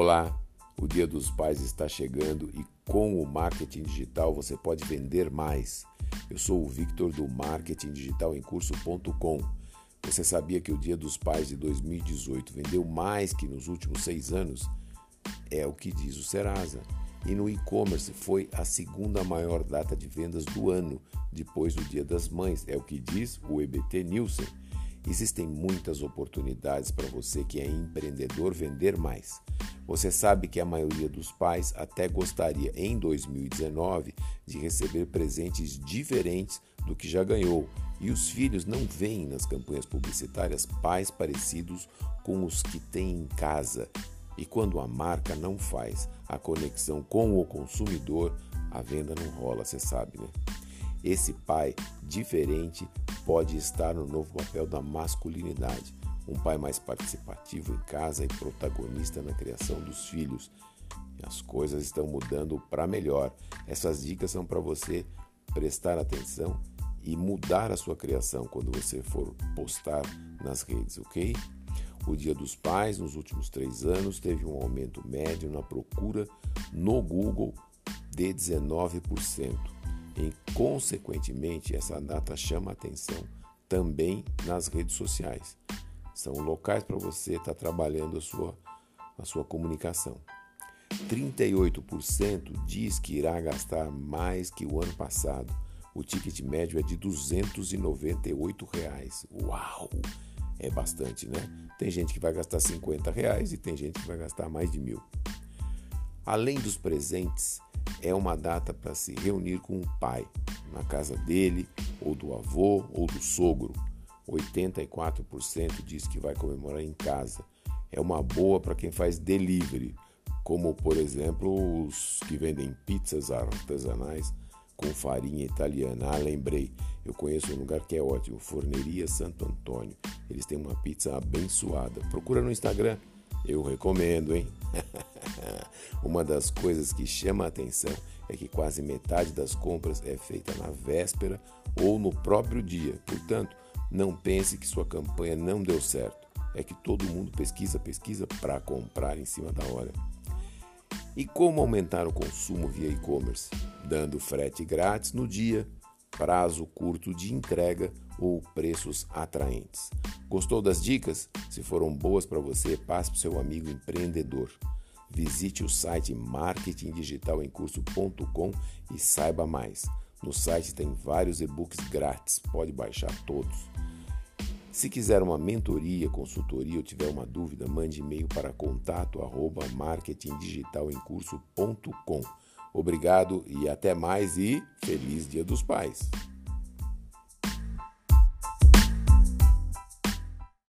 Olá, o Dia dos Pais está chegando e com o marketing digital você pode vender mais. Eu sou o Victor do Marketing Digital em Curso.com. Você sabia que o Dia dos Pais de 2018 vendeu mais que nos últimos seis anos? É o que diz o Serasa. E no e-commerce foi a segunda maior data de vendas do ano, depois do Dia das Mães, é o que diz o EBT Nielsen. Existem muitas oportunidades para você que é empreendedor vender mais. Você sabe que a maioria dos pais até gostaria em 2019 de receber presentes diferentes do que já ganhou, e os filhos não veem nas campanhas publicitárias pais parecidos com os que têm em casa. E quando a marca não faz a conexão com o consumidor, a venda não rola, você sabe, né? Esse pai diferente pode estar no novo papel da masculinidade um pai mais participativo em casa e protagonista na criação dos filhos. As coisas estão mudando para melhor. Essas dicas são para você prestar atenção e mudar a sua criação quando você for postar nas redes, ok? O Dia dos Pais, nos últimos três anos, teve um aumento médio na procura no Google de 19%. E, consequentemente, essa data chama atenção também nas redes sociais. São locais para você estar tá trabalhando a sua, a sua comunicação. 38% diz que irá gastar mais que o ano passado. O ticket médio é de 298 reais. Uau! É bastante, né? Tem gente que vai gastar 50 reais e tem gente que vai gastar mais de mil. Além dos presentes, é uma data para se reunir com o pai, na casa dele, ou do avô, ou do sogro. 84% diz que vai comemorar em casa. É uma boa para quem faz delivery, como por exemplo os que vendem pizzas artesanais com farinha italiana. Ah, lembrei, eu conheço um lugar que é ótimo, Forneria Santo Antônio. Eles têm uma pizza abençoada. Procura no Instagram, eu recomendo, hein? uma das coisas que chama a atenção é que quase metade das compras é feita na véspera ou no próprio dia. Portanto, não pense que sua campanha não deu certo. É que todo mundo pesquisa, pesquisa para comprar em cima da hora. E como aumentar o consumo via e-commerce? Dando frete grátis no dia, prazo curto de entrega ou preços atraentes. Gostou das dicas? Se foram boas para você, passe para o seu amigo empreendedor. Visite o site marketingdigitalemcurso.com e saiba mais. No site tem vários e-books grátis, pode baixar todos. Se quiser uma mentoria, consultoria ou tiver uma dúvida, mande e-mail para contato arroba marketingdigitalemcurso.com. Obrigado e até mais e feliz Dia dos Pais!